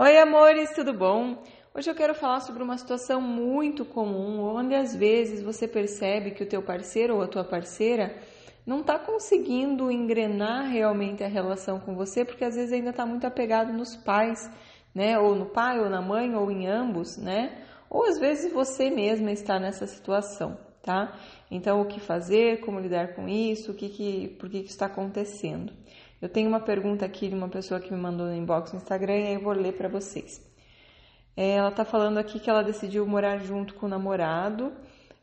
Oi, amores, tudo bom? Hoje eu quero falar sobre uma situação muito comum, onde às vezes você percebe que o teu parceiro ou a tua parceira não está conseguindo engrenar realmente a relação com você, porque às vezes ainda está muito apegado nos pais, né? Ou no pai, ou na mãe, ou em ambos, né? Ou às vezes você mesma está nessa situação, tá? Então, o que fazer, como lidar com isso, o que que, por que, que está acontecendo? Eu tenho uma pergunta aqui de uma pessoa que me mandou no inbox no Instagram e aí eu vou ler para vocês. É, ela está falando aqui que ela decidiu morar junto com o namorado,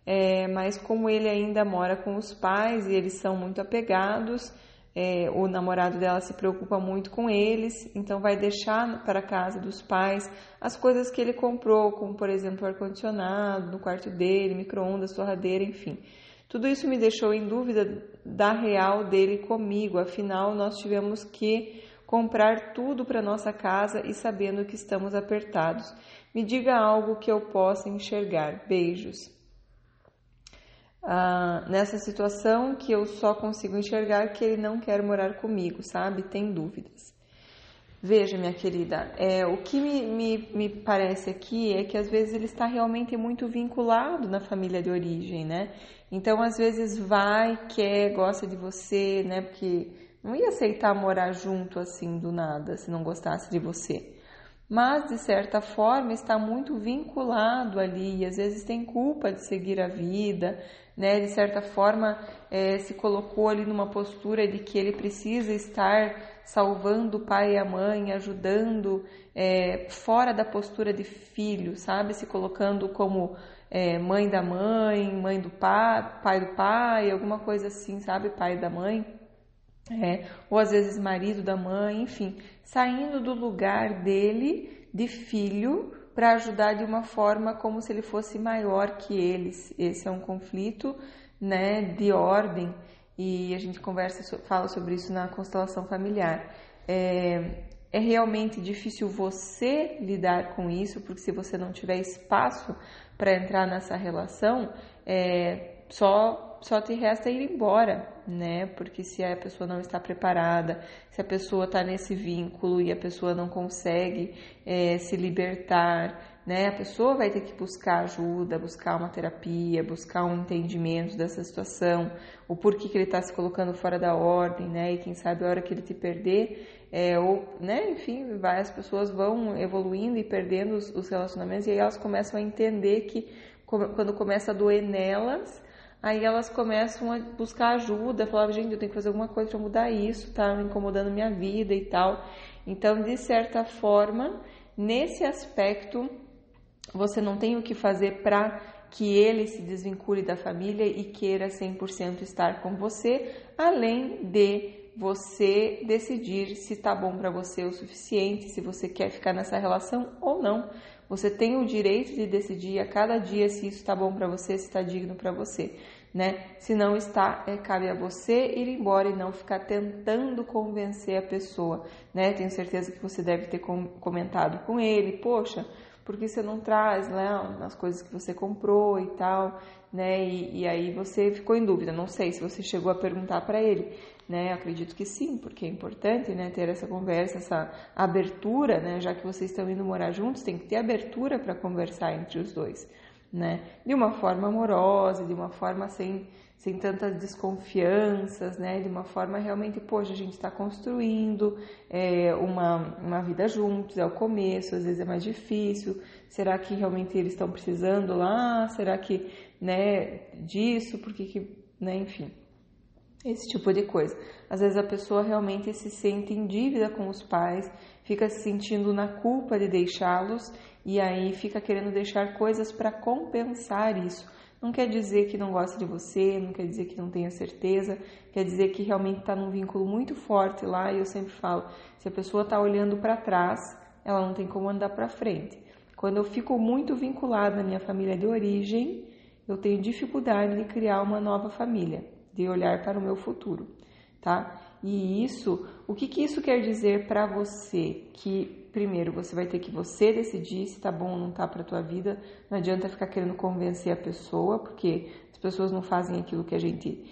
é, mas como ele ainda mora com os pais e eles são muito apegados, é, o namorado dela se preocupa muito com eles, então vai deixar para casa dos pais as coisas que ele comprou, como por exemplo ar-condicionado no quarto dele, micro-ondas, torradeira, enfim. Tudo isso me deixou em dúvida da real dele comigo, afinal, nós tivemos que comprar tudo para nossa casa e sabendo que estamos apertados. Me diga algo que eu possa enxergar. Beijos. Ah, nessa situação que eu só consigo enxergar que ele não quer morar comigo, sabe? Tem dúvidas. Veja, minha querida, é, o que me, me, me, parece aqui é que às vezes ele está realmente muito vinculado na família de origem, né? Então, às vezes vai, quer, gosta de você, né? Porque não ia aceitar morar junto assim do nada, se não gostasse de você. Mas, de certa forma, está muito vinculado ali, e às vezes tem culpa de seguir a vida, né? De certa forma, é, se colocou ali numa postura de que ele precisa estar salvando o pai e a mãe, ajudando é, fora da postura de filho, sabe? Se colocando como é, mãe da mãe, mãe do pai, pai do pai, alguma coisa assim, sabe? Pai da mãe. É, ou às vezes marido da mãe, enfim, saindo do lugar dele de filho para ajudar de uma forma como se ele fosse maior que eles. Esse é um conflito, né, de ordem e a gente conversa, fala sobre isso na constelação familiar. É, é realmente difícil você lidar com isso, porque se você não tiver espaço para entrar nessa relação, é, só só te resta ir embora, né? Porque se a pessoa não está preparada, se a pessoa está nesse vínculo e a pessoa não consegue é, se libertar, né? A pessoa vai ter que buscar ajuda, buscar uma terapia, buscar um entendimento dessa situação, o porquê que ele está se colocando fora da ordem, né? E quem sabe a hora que ele te perder, é, ou, né? Enfim, vai, as pessoas vão evoluindo e perdendo os, os relacionamentos e aí elas começam a entender que quando começa a doer nelas, aí elas começam a buscar ajuda, falar, gente, eu tenho que fazer alguma coisa para mudar isso, tá incomodando minha vida e tal. Então, de certa forma, nesse aspecto, você não tem o que fazer para que ele se desvincule da família e queira 100% estar com você, além de você decidir se tá bom para você o suficiente, se você quer ficar nessa relação ou não. Você tem o direito de decidir a cada dia se isso está bom para você, se está digno para você, né? Se não está, é, cabe a você ir embora e não ficar tentando convencer a pessoa, né? Tenho certeza que você deve ter comentado com ele, poxa, por que você não traz né, as coisas que você comprou e tal, né? E, e aí você ficou em dúvida. Não sei se você chegou a perguntar para ele, né? Acredito que sim, porque é importante, né? Ter essa conversa, essa abertura, né? Já que vocês estão indo morar juntos, tem que ter abertura para conversar entre os dois né? De uma forma amorosa, de uma forma sem, sem tantas desconfianças, né? De uma forma realmente, poxa, a gente está construindo é, uma, uma vida juntos, é o começo, às vezes é mais difícil. Será que realmente eles estão precisando lá? Será que, né, disso? Porque que, né, enfim esse tipo de coisa. Às vezes a pessoa realmente se sente em dívida com os pais, fica se sentindo na culpa de deixá-los e aí fica querendo deixar coisas para compensar isso. Não quer dizer que não gosta de você, não quer dizer que não tenha certeza, quer dizer que realmente está num vínculo muito forte lá. E eu sempre falo: se a pessoa está olhando para trás, ela não tem como andar para frente. Quando eu fico muito vinculada na minha família de origem, eu tenho dificuldade de criar uma nova família de olhar para o meu futuro, tá? E isso, o que, que isso quer dizer para você? Que primeiro você vai ter que você decidir se tá bom ou não tá para tua vida. Não adianta ficar querendo convencer a pessoa, porque as pessoas não fazem aquilo que a gente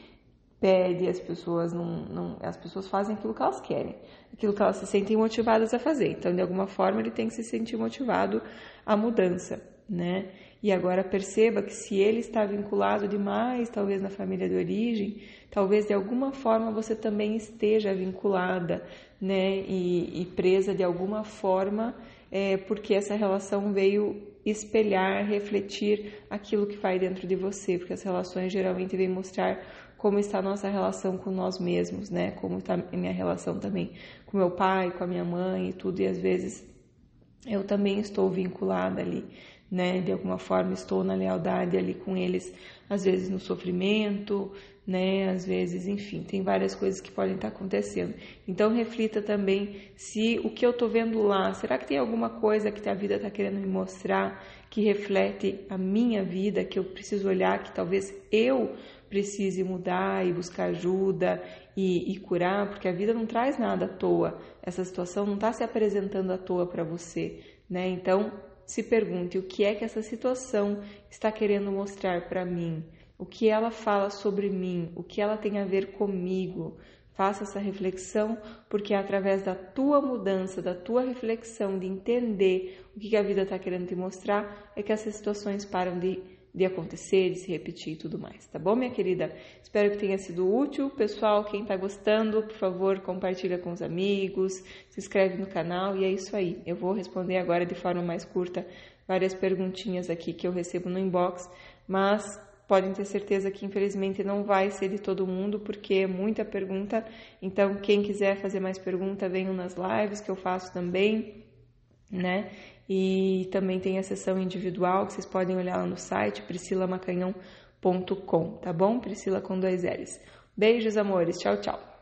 pede, as pessoas não, não, as pessoas fazem aquilo que elas querem, aquilo que elas se sentem motivadas a fazer. Então, de alguma forma, ele tem que se sentir motivado à mudança, né? E agora perceba que se ele está vinculado demais, talvez na família de origem, talvez de alguma forma você também esteja vinculada, né? E, e presa de alguma forma, é, porque essa relação veio espelhar, refletir aquilo que vai dentro de você, porque as relações geralmente vêm mostrar como está a nossa relação com nós mesmos, né? Como está a minha relação também com meu pai, com a minha mãe e tudo, e às vezes eu também estou vinculada ali né? De alguma forma estou na lealdade ali com eles, às vezes no sofrimento, né? Às vezes, enfim, tem várias coisas que podem estar acontecendo. Então reflita também se o que eu estou vendo lá, será que tem alguma coisa que a vida está querendo me mostrar que reflete a minha vida, que eu preciso olhar, que talvez eu precise mudar e buscar ajuda e, e, curar, porque a vida não traz nada à toa. Essa situação não está se apresentando à toa para você, né? Então se pergunte o que é que essa situação está querendo mostrar para mim, o que ela fala sobre mim, o que ela tem a ver comigo. Faça essa reflexão, porque é através da tua mudança, da tua reflexão, de entender o que a vida está querendo te mostrar, é que essas situações param de de acontecer, de se repetir e tudo mais, tá bom, minha querida? Espero que tenha sido útil. Pessoal, quem tá gostando, por favor, compartilha com os amigos, se inscreve no canal e é isso aí. Eu vou responder agora de forma mais curta várias perguntinhas aqui que eu recebo no inbox, mas podem ter certeza que infelizmente não vai ser de todo mundo, porque é muita pergunta. Então, quem quiser fazer mais pergunta, venham nas lives que eu faço também, né? E também tem a sessão individual que vocês podem olhar lá no site priscilamacanhão.com, tá bom? Priscila com dois L's. Beijos, amores. Tchau, tchau.